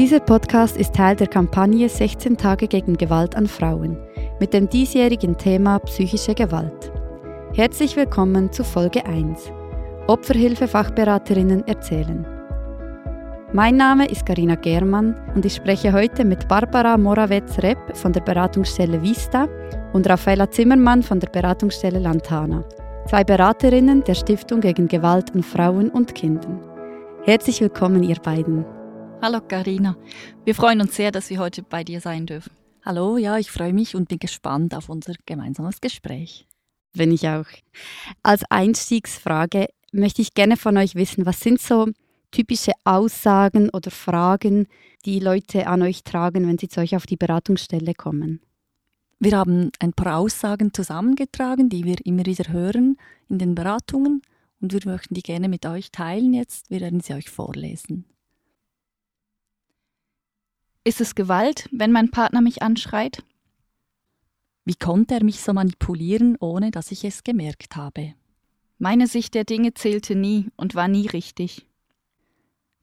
Dieser Podcast ist Teil der Kampagne 16 Tage gegen Gewalt an Frauen mit dem diesjährigen Thema psychische Gewalt. Herzlich willkommen zu Folge 1. Opferhilfe-Fachberaterinnen erzählen. Mein Name ist Karina Germann und ich spreche heute mit Barbara Morawetz-Repp von der Beratungsstelle Vista und Raffaella Zimmermann von der Beratungsstelle Lantana, zwei Beraterinnen der Stiftung gegen Gewalt an Frauen und Kindern. Herzlich willkommen, ihr beiden. Hallo Karina, wir freuen uns sehr, dass wir heute bei dir sein dürfen. Hallo, ja, ich freue mich und bin gespannt auf unser gemeinsames Gespräch. Bin ich auch. Als Einstiegsfrage möchte ich gerne von euch wissen, was sind so typische Aussagen oder Fragen, die Leute an euch tragen, wenn sie zu euch auf die Beratungsstelle kommen? Wir haben ein paar Aussagen zusammengetragen, die wir immer wieder hören in den Beratungen und wir möchten die gerne mit euch teilen jetzt. Wir werden sie euch vorlesen. Ist es Gewalt, wenn mein Partner mich anschreit? Wie konnte er mich so manipulieren, ohne dass ich es gemerkt habe? Meine Sicht der Dinge zählte nie und war nie richtig.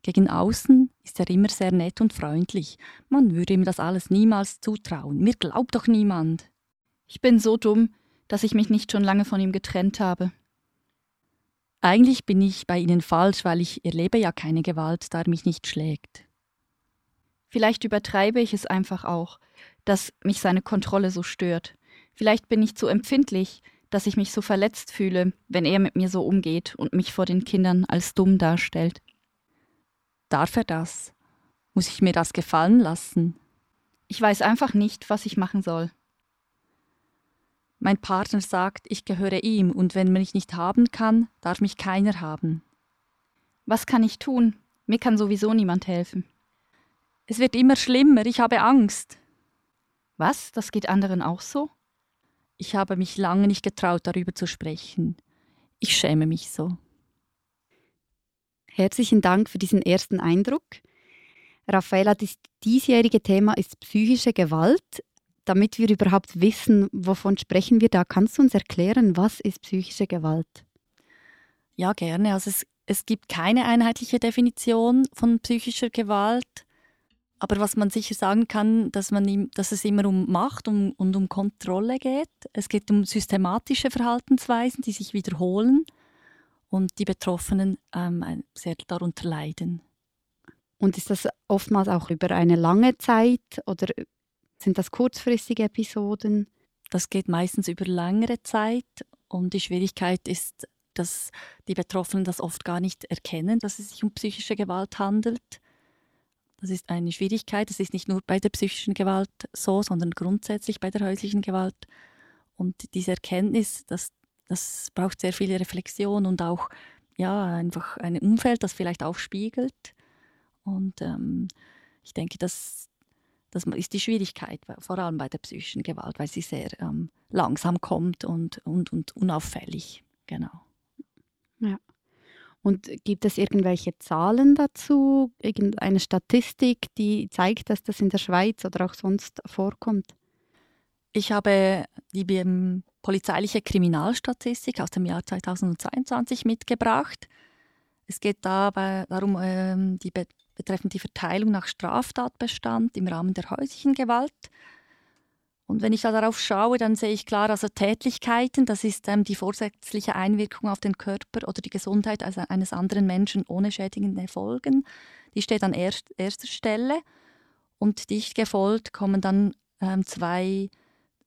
Gegen außen ist er immer sehr nett und freundlich. Man würde ihm das alles niemals zutrauen. Mir glaubt doch niemand. Ich bin so dumm, dass ich mich nicht schon lange von ihm getrennt habe. Eigentlich bin ich bei Ihnen falsch, weil ich erlebe ja keine Gewalt, da er mich nicht schlägt. Vielleicht übertreibe ich es einfach auch, dass mich seine Kontrolle so stört. Vielleicht bin ich zu empfindlich, dass ich mich so verletzt fühle, wenn er mit mir so umgeht und mich vor den Kindern als dumm darstellt. Darf er das? Muss ich mir das gefallen lassen? Ich weiß einfach nicht, was ich machen soll. Mein Partner sagt, ich gehöre ihm und wenn man mich nicht haben kann, darf mich keiner haben. Was kann ich tun? Mir kann sowieso niemand helfen. Es wird immer schlimmer, ich habe Angst. Was? Das geht anderen auch so? Ich habe mich lange nicht getraut, darüber zu sprechen. Ich schäme mich so. Herzlichen Dank für diesen ersten Eindruck. Raffaella, das diesjährige Thema ist psychische Gewalt. Damit wir überhaupt wissen, wovon sprechen wir da, kannst du uns erklären, was ist psychische Gewalt? Ja, gerne. Also es, es gibt keine einheitliche Definition von psychischer Gewalt. Aber was man sicher sagen kann, dass, man, dass es immer um Macht und, und um Kontrolle geht. Es geht um systematische Verhaltensweisen, die sich wiederholen und die Betroffenen ähm, sehr darunter leiden. Und ist das oftmals auch über eine lange Zeit oder sind das kurzfristige Episoden? Das geht meistens über längere Zeit und die Schwierigkeit ist, dass die Betroffenen das oft gar nicht erkennen, dass es sich um psychische Gewalt handelt das ist eine Schwierigkeit. Das ist nicht nur bei der psychischen Gewalt so, sondern grundsätzlich bei der häuslichen Gewalt. Und diese Erkenntnis, das, das braucht sehr viel Reflexion und auch ja, einfach ein Umfeld, das vielleicht auch spiegelt. Und ähm, ich denke, das, das ist die Schwierigkeit, vor allem bei der psychischen Gewalt, weil sie sehr ähm, langsam kommt und, und, und unauffällig. Genau. Ja. Und gibt es irgendwelche Zahlen dazu, irgendeine Statistik, die zeigt, dass das in der Schweiz oder auch sonst vorkommt? Ich habe die polizeiliche Kriminalstatistik aus dem Jahr 2022 mitgebracht. Es geht dabei darum, ähm, die betreffend die Verteilung nach Straftatbestand im Rahmen der häuslichen Gewalt. Und wenn ich da darauf schaue, dann sehe ich klar, also Tätlichkeiten, das ist ähm, die vorsätzliche Einwirkung auf den Körper oder die Gesundheit also eines anderen Menschen ohne schädigende Folgen. Die steht an erst, erster Stelle. Und dicht gefolgt kommen dann ähm, zwei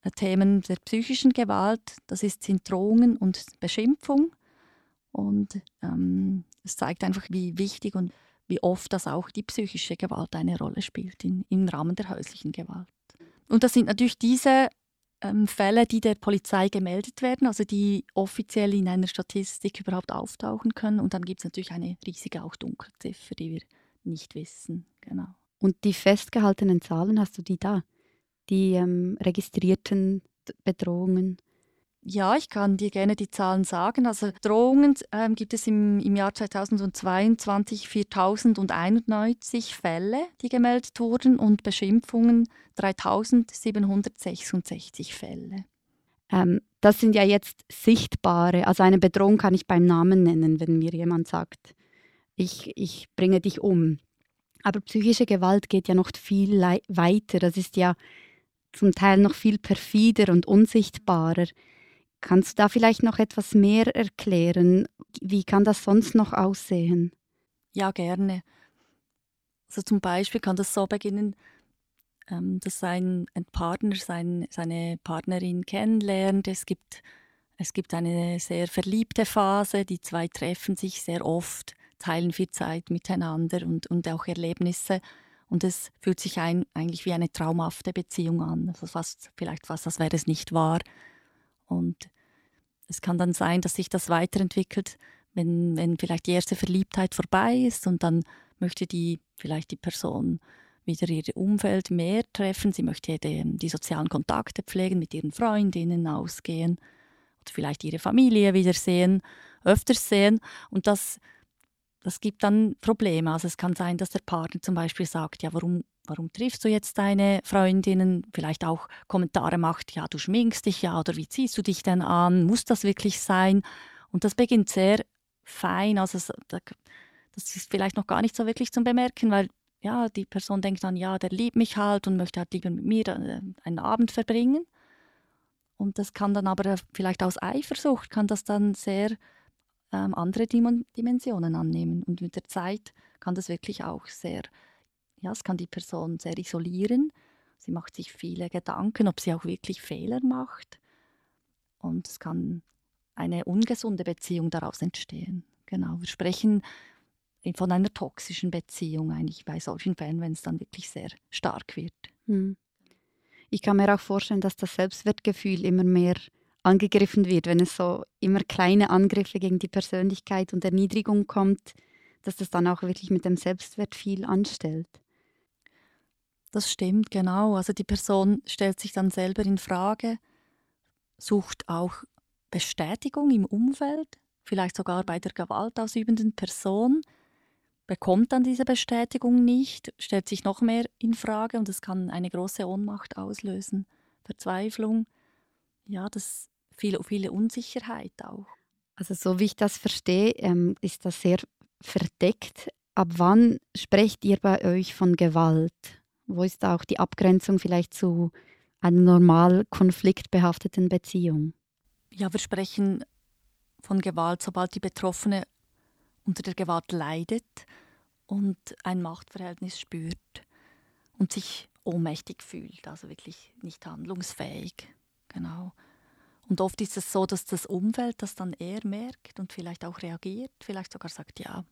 äh, Themen der psychischen Gewalt. Das ist sind Drohungen und Beschimpfung. Und ähm, es zeigt einfach, wie wichtig und wie oft das auch die psychische Gewalt eine Rolle spielt in, im Rahmen der häuslichen Gewalt. Und das sind natürlich diese ähm, Fälle, die der Polizei gemeldet werden, also die offiziell in einer Statistik überhaupt auftauchen können. Und dann gibt es natürlich eine riesige auch Dunkelziffer, die wir nicht wissen. Genau. Und die festgehaltenen Zahlen, hast du die da? Die ähm, registrierten Bedrohungen? Ja, ich kann dir gerne die Zahlen sagen. Also Drohungen ähm, gibt es im, im Jahr 2022 4091 Fälle, die gemeldet wurden und Beschimpfungen 3766 Fälle. Ähm, das sind ja jetzt sichtbare, also eine Bedrohung kann ich beim Namen nennen, wenn mir jemand sagt, ich, ich bringe dich um. Aber psychische Gewalt geht ja noch viel weiter. Das ist ja zum Teil noch viel perfider und unsichtbarer. Kannst du da vielleicht noch etwas mehr erklären? Wie kann das sonst noch aussehen? Ja, gerne. Also zum Beispiel kann das so beginnen, ähm, dass ein, Partner sein, seine Partnerin kennenlernt. Es gibt, es gibt eine sehr verliebte Phase. Die zwei treffen sich sehr oft, teilen viel Zeit miteinander und, und auch Erlebnisse. Und es fühlt sich ein, eigentlich wie eine traumhafte Beziehung an. Also fast, vielleicht fast, als wäre es nicht wahr. Und es kann dann sein, dass sich das weiterentwickelt, wenn, wenn vielleicht die erste Verliebtheit vorbei ist und dann möchte die vielleicht die Person wieder ihr Umfeld mehr treffen. Sie möchte die, die sozialen Kontakte pflegen, mit ihren Freundinnen ausgehen oder vielleicht ihre Familie wiedersehen, öfters sehen. Und das, das gibt dann Probleme. Also es kann sein, dass der Partner zum Beispiel sagt, ja, warum, warum triffst du jetzt deine Freundinnen? Vielleicht auch Kommentare macht, ja, du schminkst dich ja oder wie ziehst du dich denn an? Muss das wirklich sein? Und das beginnt sehr fein. Also das ist vielleicht noch gar nicht so wirklich zum Bemerken, weil ja, die Person denkt dann, ja, der liebt mich halt und möchte halt lieber mit mir äh, einen Abend verbringen. Und das kann dann aber vielleicht aus Eifersucht, kann das dann sehr ähm, andere Dimensionen annehmen. Und mit der Zeit kann das wirklich auch sehr, ja, es kann die Person sehr isolieren. Sie macht sich viele Gedanken, ob sie auch wirklich Fehler macht. Und es kann eine ungesunde Beziehung daraus entstehen. Genau, wir sprechen von einer toxischen Beziehung eigentlich bei solchen Fällen, wenn es dann wirklich sehr stark wird. Hm. Ich kann mir auch vorstellen, dass das Selbstwertgefühl immer mehr angegriffen wird, wenn es so immer kleine Angriffe gegen die Persönlichkeit und Erniedrigung kommt, dass das dann auch wirklich mit dem Selbstwert viel anstellt. Das stimmt, genau. Also die Person stellt sich dann selber in Frage, sucht auch Bestätigung im Umfeld, vielleicht sogar bei der gewaltausübenden Person bekommt dann diese Bestätigung nicht, stellt sich noch mehr in Frage und es kann eine große Ohnmacht auslösen, Verzweiflung, ja, das viele, viele Unsicherheit auch. Also so wie ich das verstehe, ähm, ist das sehr verdeckt. Ab wann sprecht ihr bei euch von Gewalt? Wo ist auch die Abgrenzung vielleicht zu einer normal konfliktbehafteten Beziehung? Ja, wir sprechen von Gewalt, sobald die Betroffene unter der Gewalt leidet und ein Machtverhältnis spürt und sich ohnmächtig fühlt, also wirklich nicht handlungsfähig. Genau. Und oft ist es so, dass das Umfeld das dann eher merkt und vielleicht auch reagiert, vielleicht sogar sagt, ja,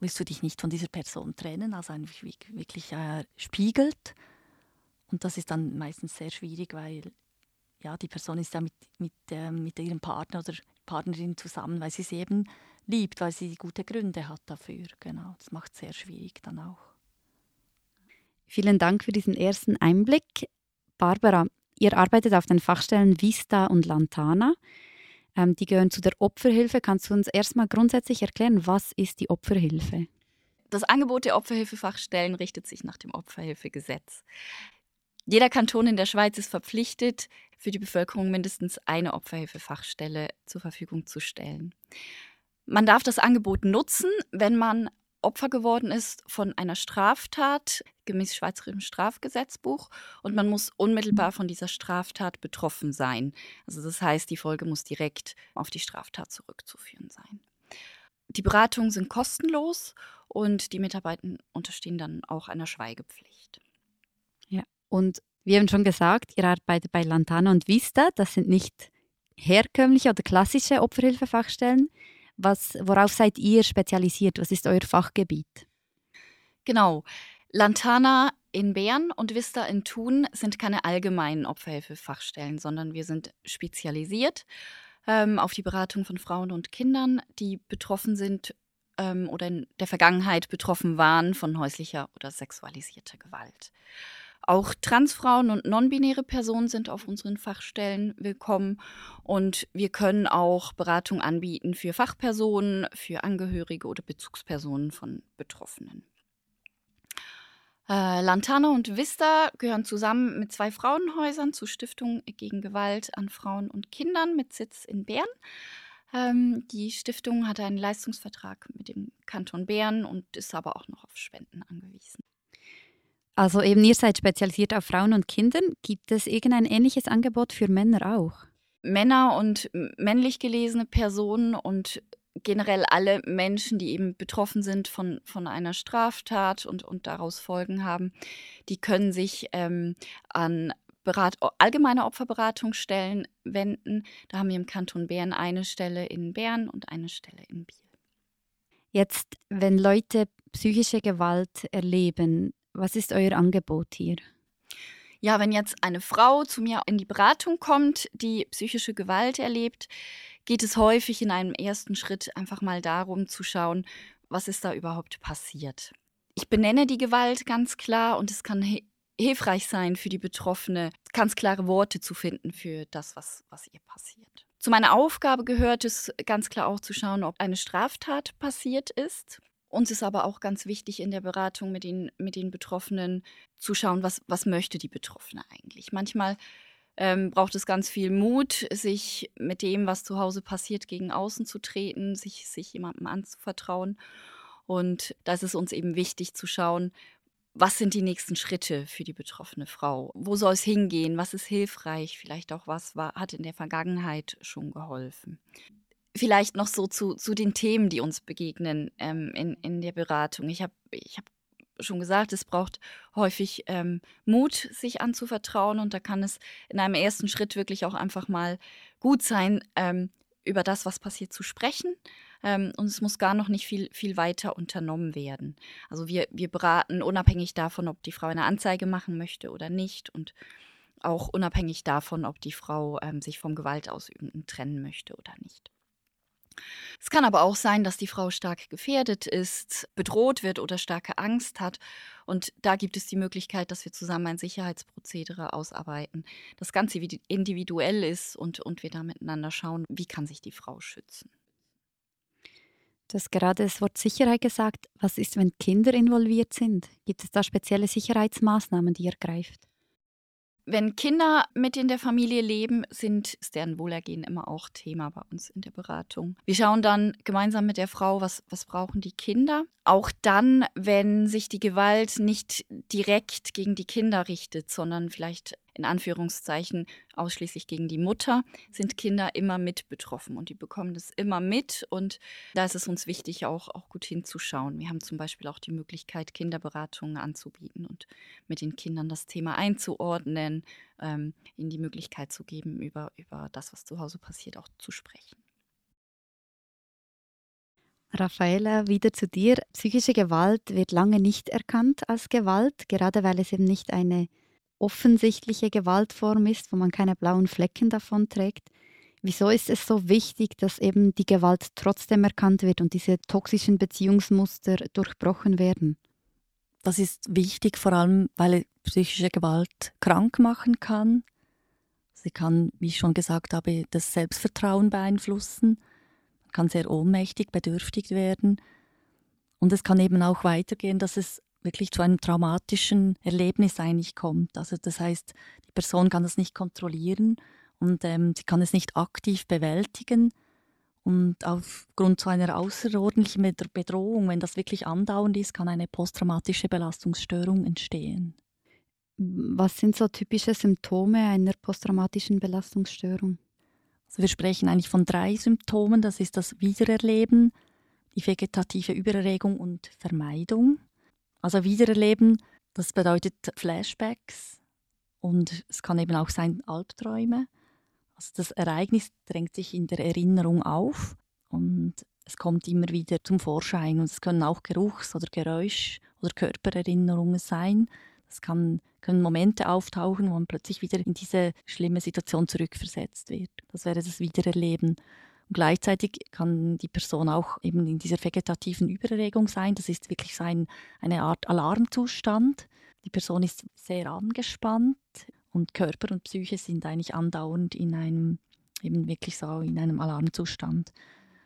willst du dich nicht von dieser Person trennen, also einfach wirklich äh, spiegelt. Und das ist dann meistens sehr schwierig, weil ja, die Person ist ja mit, mit, äh, mit ihrem Partner oder Partnerin zusammen, weil sie sie eben liebt, weil sie gute Gründe hat dafür. Genau, das macht es sehr schwierig dann auch. Vielen Dank für diesen ersten Einblick. Barbara, ihr arbeitet auf den Fachstellen Vista und Lantana. Ähm, die gehören zu der Opferhilfe. Kannst du uns erstmal grundsätzlich erklären, was ist die Opferhilfe? Das Angebot der Opferhilfefachstellen richtet sich nach dem Opferhilfegesetz. Jeder Kanton in der Schweiz ist verpflichtet, für die Bevölkerung mindestens eine Opferhilfefachstelle zur Verfügung zu stellen. Man darf das Angebot nutzen, wenn man Opfer geworden ist von einer Straftat gemäß Schweizerischem Strafgesetzbuch und man muss unmittelbar von dieser Straftat betroffen sein. Also das heißt, die Folge muss direkt auf die Straftat zurückzuführen sein. Die Beratungen sind kostenlos und die Mitarbeiter unterstehen dann auch einer Schweigepflicht. Ja, und wir haben schon gesagt, ihr arbeitet bei Lantana und Vista. Das sind nicht herkömmliche oder klassische Opferhilfefachstellen. Was, worauf seid ihr spezialisiert? Was ist euer Fachgebiet? Genau. Lantana in Bern und Vista in Thun sind keine allgemeinen Opferhilfefachstellen, sondern wir sind spezialisiert ähm, auf die Beratung von Frauen und Kindern, die betroffen sind ähm, oder in der Vergangenheit betroffen waren von häuslicher oder sexualisierter Gewalt. Auch Transfrauen und non-binäre Personen sind auf unseren Fachstellen willkommen und wir können auch Beratung anbieten für Fachpersonen, für Angehörige oder Bezugspersonen von Betroffenen. Äh, Lantana und Vista gehören zusammen mit zwei Frauenhäusern zur Stiftung gegen Gewalt an Frauen und Kindern mit Sitz in Bern. Ähm, die Stiftung hat einen Leistungsvertrag mit dem Kanton Bern und ist aber auch noch auf Spenden angewiesen. Also eben, ihr seid spezialisiert auf Frauen und Kindern. Gibt es irgendein ähnliches Angebot für Männer auch? Männer und männlich gelesene Personen und generell alle Menschen, die eben betroffen sind von, von einer Straftat und, und daraus Folgen haben, die können sich ähm, an Berat allgemeine Opferberatungsstellen wenden. Da haben wir im Kanton Bern eine Stelle in Bern und eine Stelle in Biel. Jetzt, wenn Leute psychische Gewalt erleben, was ist euer Angebot hier? Ja, wenn jetzt eine Frau zu mir in die Beratung kommt, die psychische Gewalt erlebt, geht es häufig in einem ersten Schritt einfach mal darum zu schauen, was ist da überhaupt passiert. Ich benenne die Gewalt ganz klar und es kann hilfreich sein für die Betroffene, ganz klare Worte zu finden für das, was, was ihr passiert. Zu meiner Aufgabe gehört es ganz klar auch zu schauen, ob eine Straftat passiert ist. Uns ist aber auch ganz wichtig in der Beratung mit den, mit den Betroffenen zu schauen, was, was möchte die Betroffene eigentlich. Manchmal ähm, braucht es ganz viel Mut, sich mit dem, was zu Hause passiert, gegen außen zu treten, sich, sich jemandem anzuvertrauen. Und da ist es uns eben wichtig zu schauen, was sind die nächsten Schritte für die betroffene Frau? Wo soll es hingehen? Was ist hilfreich? Vielleicht auch was war, hat in der Vergangenheit schon geholfen? Vielleicht noch so zu, zu den Themen, die uns begegnen ähm, in, in der Beratung. Ich habe ich hab schon gesagt, es braucht häufig ähm, Mut, sich anzuvertrauen. Und da kann es in einem ersten Schritt wirklich auch einfach mal gut sein, ähm, über das, was passiert, zu sprechen. Ähm, und es muss gar noch nicht viel, viel weiter unternommen werden. Also wir, wir beraten unabhängig davon, ob die Frau eine Anzeige machen möchte oder nicht. Und auch unabhängig davon, ob die Frau ähm, sich vom Gewaltausübenden trennen möchte oder nicht. Es kann aber auch sein, dass die Frau stark gefährdet ist, bedroht wird oder starke Angst hat. Und da gibt es die Möglichkeit, dass wir zusammen ein Sicherheitsprozedere ausarbeiten, das ganz individuell ist und, und wir da miteinander schauen, wie kann sich die Frau schützen. Du gerade das Wort Sicherheit gesagt. Was ist, wenn Kinder involviert sind? Gibt es da spezielle Sicherheitsmaßnahmen, die ihr greift? Wenn Kinder mit in der Familie leben, sind, ist deren Wohlergehen immer auch Thema bei uns in der Beratung. Wir schauen dann gemeinsam mit der Frau, was, was brauchen die Kinder. Auch dann, wenn sich die Gewalt nicht direkt gegen die Kinder richtet, sondern vielleicht in Anführungszeichen ausschließlich gegen die Mutter, sind Kinder immer mit betroffen und die bekommen das immer mit und da ist es uns wichtig, auch, auch gut hinzuschauen. Wir haben zum Beispiel auch die Möglichkeit, Kinderberatungen anzubieten und mit den Kindern das Thema einzuordnen, ähm, ihnen die Möglichkeit zu geben, über, über das, was zu Hause passiert, auch zu sprechen. Raffaella, wieder zu dir. Psychische Gewalt wird lange nicht erkannt als Gewalt, gerade weil es eben nicht eine offensichtliche Gewaltform ist, wo man keine blauen Flecken davon trägt. Wieso ist es so wichtig, dass eben die Gewalt trotzdem erkannt wird und diese toxischen Beziehungsmuster durchbrochen werden? Das ist wichtig, vor allem weil psychische Gewalt krank machen kann. Sie kann, wie ich schon gesagt habe, das Selbstvertrauen beeinflussen, man kann sehr ohnmächtig, bedürftig werden. Und es kann eben auch weitergehen, dass es wirklich zu einem traumatischen Erlebnis eigentlich kommt. Also das heißt, die Person kann das nicht kontrollieren und ähm, sie kann es nicht aktiv bewältigen. Und aufgrund so einer außerordentlichen Bedrohung, wenn das wirklich andauernd ist, kann eine posttraumatische Belastungsstörung entstehen. Was sind so typische Symptome einer posttraumatischen Belastungsstörung? Also wir sprechen eigentlich von drei Symptomen. Das ist das Wiedererleben, die vegetative Übererregung und Vermeidung. Also Wiedererleben, das bedeutet Flashbacks und es kann eben auch sein Albträume. Also das Ereignis drängt sich in der Erinnerung auf und es kommt immer wieder zum Vorschein. Und es können auch Geruchs- oder Geräusch- oder Körpererinnerungen sein. Es kann, können Momente auftauchen, wo man plötzlich wieder in diese schlimme Situation zurückversetzt wird. Das wäre das Wiedererleben. Gleichzeitig kann die Person auch eben in dieser vegetativen Übererregung sein. Das ist wirklich so ein, eine Art Alarmzustand. Die Person ist sehr angespannt und Körper und Psyche sind eigentlich andauernd in einem, eben wirklich so in einem Alarmzustand.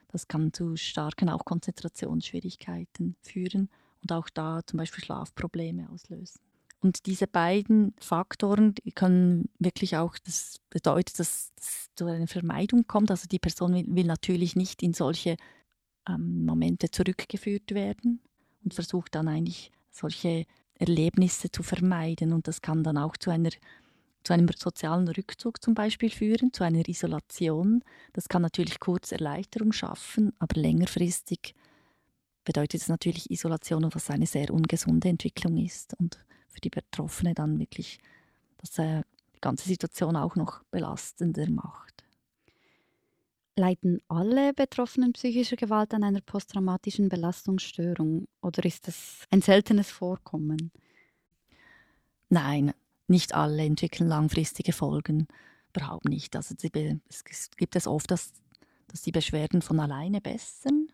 Das kann zu starken auch Konzentrationsschwierigkeiten führen und auch da zum Beispiel Schlafprobleme auslösen. Und diese beiden Faktoren die können wirklich auch, das bedeutet, dass es zu einer Vermeidung kommt. Also die Person will, will natürlich nicht in solche ähm, Momente zurückgeführt werden und versucht dann eigentlich solche Erlebnisse zu vermeiden. Und das kann dann auch zu einer zu einem sozialen Rückzug zum Beispiel führen, zu einer Isolation. Das kann natürlich kurz Erleichterung schaffen, aber längerfristig bedeutet es natürlich Isolation, was eine sehr ungesunde Entwicklung ist und für die Betroffene dann wirklich das äh, die ganze Situation auch noch belastender macht. Leiden alle Betroffenen psychischer Gewalt an einer posttraumatischen Belastungsstörung oder ist das ein seltenes Vorkommen? Nein, nicht alle entwickeln langfristige Folgen. Überhaupt nicht. Also es gibt es oft, dass, dass die Beschwerden von alleine bessern.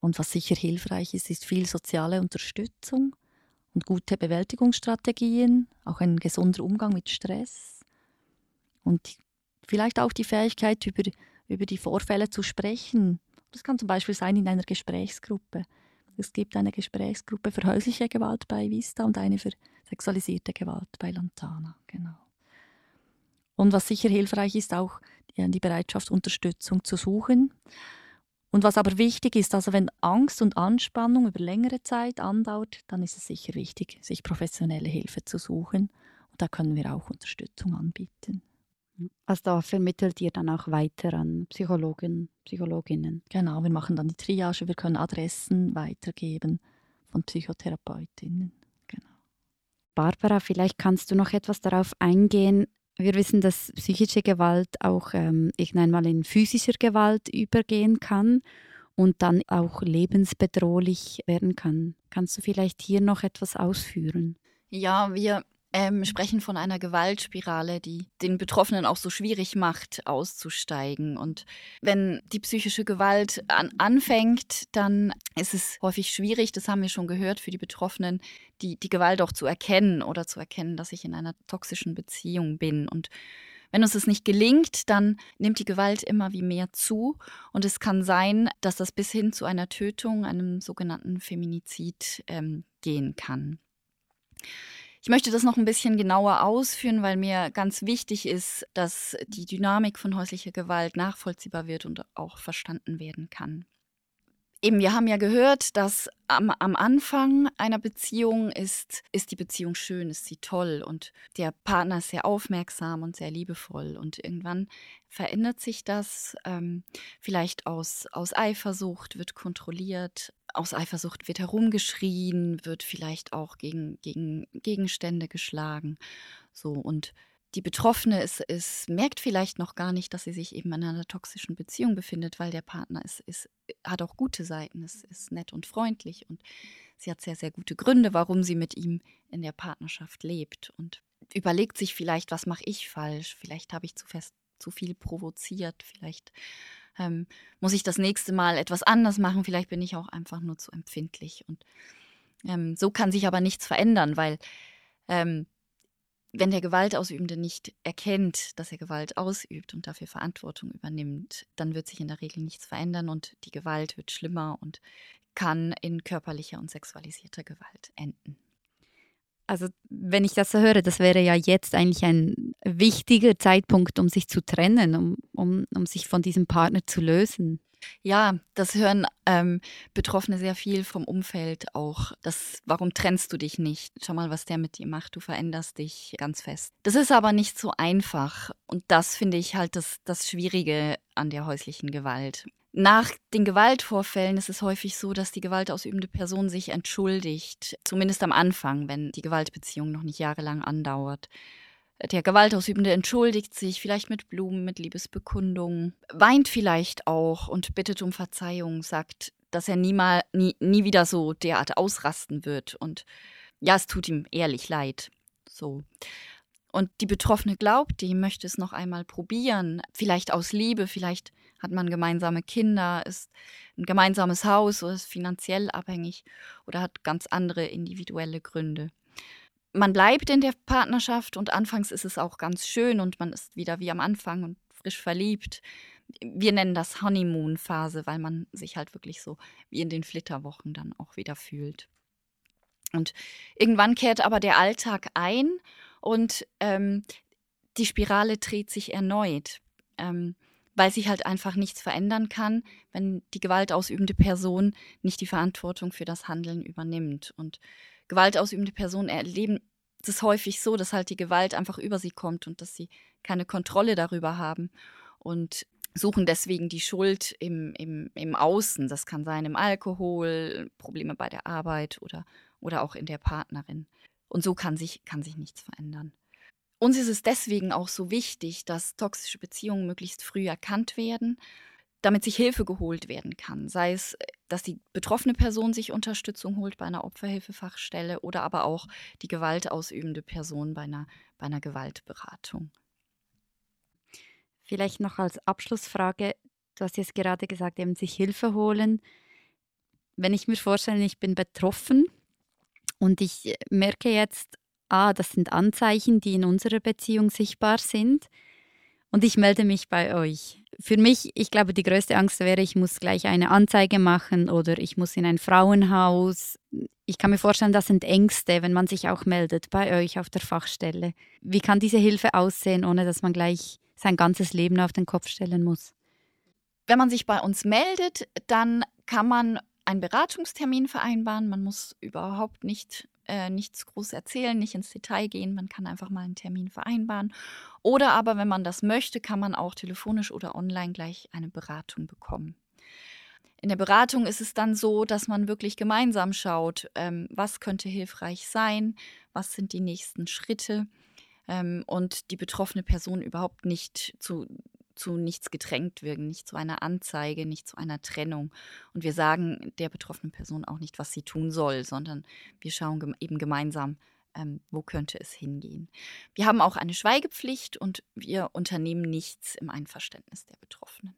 Und was sicher hilfreich ist, ist viel soziale Unterstützung und gute Bewältigungsstrategien, auch ein gesunder Umgang mit Stress und vielleicht auch die Fähigkeit, über, über die Vorfälle zu sprechen. Das kann zum Beispiel sein in einer Gesprächsgruppe. Es gibt eine Gesprächsgruppe für häusliche Gewalt bei Vista und eine für sexualisierte Gewalt bei Lantana. Genau. Und was sicher hilfreich ist, auch die Bereitschaft, Unterstützung zu suchen. Und was aber wichtig ist, also wenn Angst und Anspannung über längere Zeit andauert, dann ist es sicher wichtig, sich professionelle Hilfe zu suchen. Und da können wir auch Unterstützung anbieten. Also da vermittelt ihr dann auch weiter an Psychologen, Psychologinnen. Genau, wir machen dann die Triage, wir können Adressen weitergeben von Psychotherapeutinnen. Genau. Barbara, vielleicht kannst du noch etwas darauf eingehen, wir wissen, dass psychische Gewalt auch ähm, irgendwann in physischer Gewalt übergehen kann und dann auch lebensbedrohlich werden kann. Kannst du vielleicht hier noch etwas ausführen? Ja, wir ähm, sprechen von einer Gewaltspirale, die den Betroffenen auch so schwierig macht, auszusteigen. Und wenn die psychische Gewalt an, anfängt, dann ist es häufig schwierig, das haben wir schon gehört, für die Betroffenen, die, die Gewalt auch zu erkennen oder zu erkennen, dass ich in einer toxischen Beziehung bin. Und wenn uns das nicht gelingt, dann nimmt die Gewalt immer wie mehr zu und es kann sein, dass das bis hin zu einer Tötung, einem sogenannten Feminizid ähm, gehen kann. Ich möchte das noch ein bisschen genauer ausführen, weil mir ganz wichtig ist, dass die Dynamik von häuslicher Gewalt nachvollziehbar wird und auch verstanden werden kann. Eben, wir haben ja gehört, dass am, am, Anfang einer Beziehung ist, ist die Beziehung schön, ist sie toll und der Partner ist sehr aufmerksam und sehr liebevoll. Und irgendwann verändert sich das, ähm, vielleicht aus, aus Eifersucht, wird kontrolliert, aus Eifersucht wird herumgeschrien, wird vielleicht auch gegen, gegen Gegenstände geschlagen. So und die Betroffene ist, ist, merkt vielleicht noch gar nicht, dass sie sich eben in einer toxischen Beziehung befindet, weil der Partner ist, ist, hat auch gute Seiten, ist, ist nett und freundlich und sie hat sehr, sehr gute Gründe, warum sie mit ihm in der Partnerschaft lebt und überlegt sich vielleicht, was mache ich falsch, vielleicht habe ich zu fest zu viel provoziert, vielleicht ähm, muss ich das nächste Mal etwas anders machen, vielleicht bin ich auch einfach nur zu empfindlich und ähm, so kann sich aber nichts verändern, weil ähm, wenn der Gewaltausübende nicht erkennt, dass er Gewalt ausübt und dafür Verantwortung übernimmt, dann wird sich in der Regel nichts verändern und die Gewalt wird schlimmer und kann in körperlicher und sexualisierter Gewalt enden. Also wenn ich das so höre, das wäre ja jetzt eigentlich ein wichtiger Zeitpunkt, um sich zu trennen, um, um, um sich von diesem Partner zu lösen. Ja, das hören ähm, Betroffene sehr viel vom Umfeld auch. Das, warum trennst du dich nicht? Schau mal, was der mit dir macht. Du veränderst dich ganz fest. Das ist aber nicht so einfach. Und das finde ich halt das, das Schwierige an der häuslichen Gewalt. Nach den Gewaltvorfällen ist es häufig so, dass die gewaltausübende Person sich entschuldigt, zumindest am Anfang, wenn die Gewaltbeziehung noch nicht jahrelang andauert. Der Gewaltausübende entschuldigt sich, vielleicht mit Blumen, mit Liebesbekundungen, weint vielleicht auch und bittet um Verzeihung, sagt, dass er nie, mal, nie, nie wieder so derart ausrasten wird. Und ja, es tut ihm ehrlich leid. So. Und die Betroffene glaubt, die möchte es noch einmal probieren, vielleicht aus Liebe, vielleicht hat man gemeinsame Kinder, ist ein gemeinsames Haus oder ist finanziell abhängig oder hat ganz andere individuelle Gründe. Man bleibt in der Partnerschaft und anfangs ist es auch ganz schön und man ist wieder wie am Anfang und frisch verliebt. Wir nennen das Honeymoon-Phase, weil man sich halt wirklich so wie in den Flitterwochen dann auch wieder fühlt. Und irgendwann kehrt aber der Alltag ein und ähm, die Spirale dreht sich erneut, ähm, weil sich halt einfach nichts verändern kann, wenn die gewaltausübende Person nicht die Verantwortung für das Handeln übernimmt. Und gewaltausübende Personen erleben es häufig so, dass halt die Gewalt einfach über sie kommt und dass sie keine Kontrolle darüber haben und suchen deswegen die Schuld im, im, im Außen. Das kann sein im Alkohol, Probleme bei der Arbeit oder, oder auch in der Partnerin. Und so kann sich, kann sich nichts verändern. Uns ist es deswegen auch so wichtig, dass toxische Beziehungen möglichst früh erkannt werden, damit sich Hilfe geholt werden kann. Sei es, dass die betroffene Person sich Unterstützung holt bei einer Opferhilfefachstelle oder aber auch die gewaltausübende Person bei einer, bei einer Gewaltberatung. Vielleicht noch als Abschlussfrage, du hast jetzt gerade gesagt, eben sich Hilfe holen. Wenn ich mir vorstelle, ich bin betroffen und ich merke jetzt, ah, das sind Anzeichen, die in unserer Beziehung sichtbar sind und ich melde mich bei euch. Für mich, ich glaube, die größte Angst wäre, ich muss gleich eine Anzeige machen oder ich muss in ein Frauenhaus. Ich kann mir vorstellen, das sind Ängste, wenn man sich auch meldet bei euch auf der Fachstelle. Wie kann diese Hilfe aussehen, ohne dass man gleich sein ganzes Leben auf den Kopf stellen muss? Wenn man sich bei uns meldet, dann kann man einen Beratungstermin vereinbaren. Man muss überhaupt nicht äh, nichts groß erzählen, nicht ins Detail gehen. Man kann einfach mal einen Termin vereinbaren. Oder aber, wenn man das möchte, kann man auch telefonisch oder online gleich eine Beratung bekommen. In der Beratung ist es dann so, dass man wirklich gemeinsam schaut, ähm, was könnte hilfreich sein, was sind die nächsten Schritte ähm, und die betroffene Person überhaupt nicht zu zu nichts gedrängt wirken, nicht zu einer Anzeige, nicht zu einer Trennung. Und wir sagen der betroffenen Person auch nicht, was sie tun soll, sondern wir schauen eben gemeinsam, ähm, wo könnte es hingehen. Wir haben auch eine Schweigepflicht und wir unternehmen nichts im Einverständnis der Betroffenen.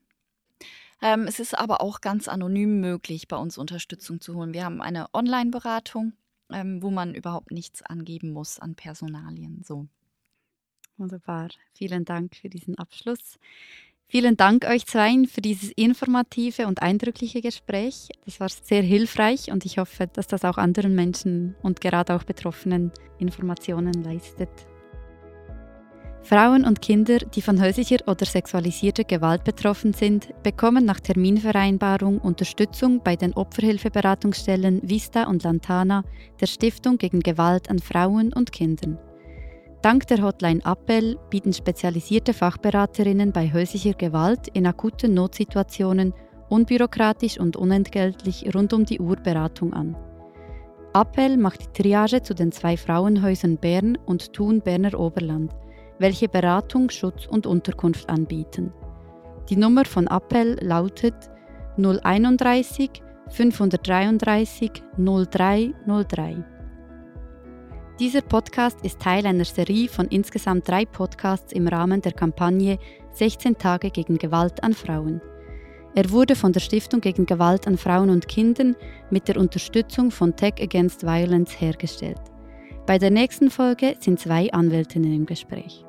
Ähm, es ist aber auch ganz anonym möglich, bei uns Unterstützung zu holen. Wir haben eine Online-Beratung, ähm, wo man überhaupt nichts angeben muss an Personalien. So. Wunderbar. Vielen Dank für diesen Abschluss. Vielen Dank euch zweien für dieses informative und eindrückliche Gespräch. Das war sehr hilfreich und ich hoffe, dass das auch anderen Menschen und gerade auch Betroffenen Informationen leistet. Frauen und Kinder, die von häuslicher oder sexualisierter Gewalt betroffen sind, bekommen nach Terminvereinbarung Unterstützung bei den Opferhilfeberatungsstellen Vista und Lantana der Stiftung gegen Gewalt an Frauen und Kindern. Dank der Hotline Appell bieten spezialisierte Fachberaterinnen bei häuslicher Gewalt in akuten Notsituationen unbürokratisch und unentgeltlich rund um die Uhr Beratung an. Appell macht die Triage zu den zwei Frauenhäusern Bern und Thun Berner Oberland, welche Beratung, Schutz und Unterkunft anbieten. Die Nummer von Appell lautet 031 533 0303. Dieser Podcast ist Teil einer Serie von insgesamt drei Podcasts im Rahmen der Kampagne 16 Tage gegen Gewalt an Frauen. Er wurde von der Stiftung gegen Gewalt an Frauen und Kindern mit der Unterstützung von Tech Against Violence hergestellt. Bei der nächsten Folge sind zwei Anwältinnen im Gespräch.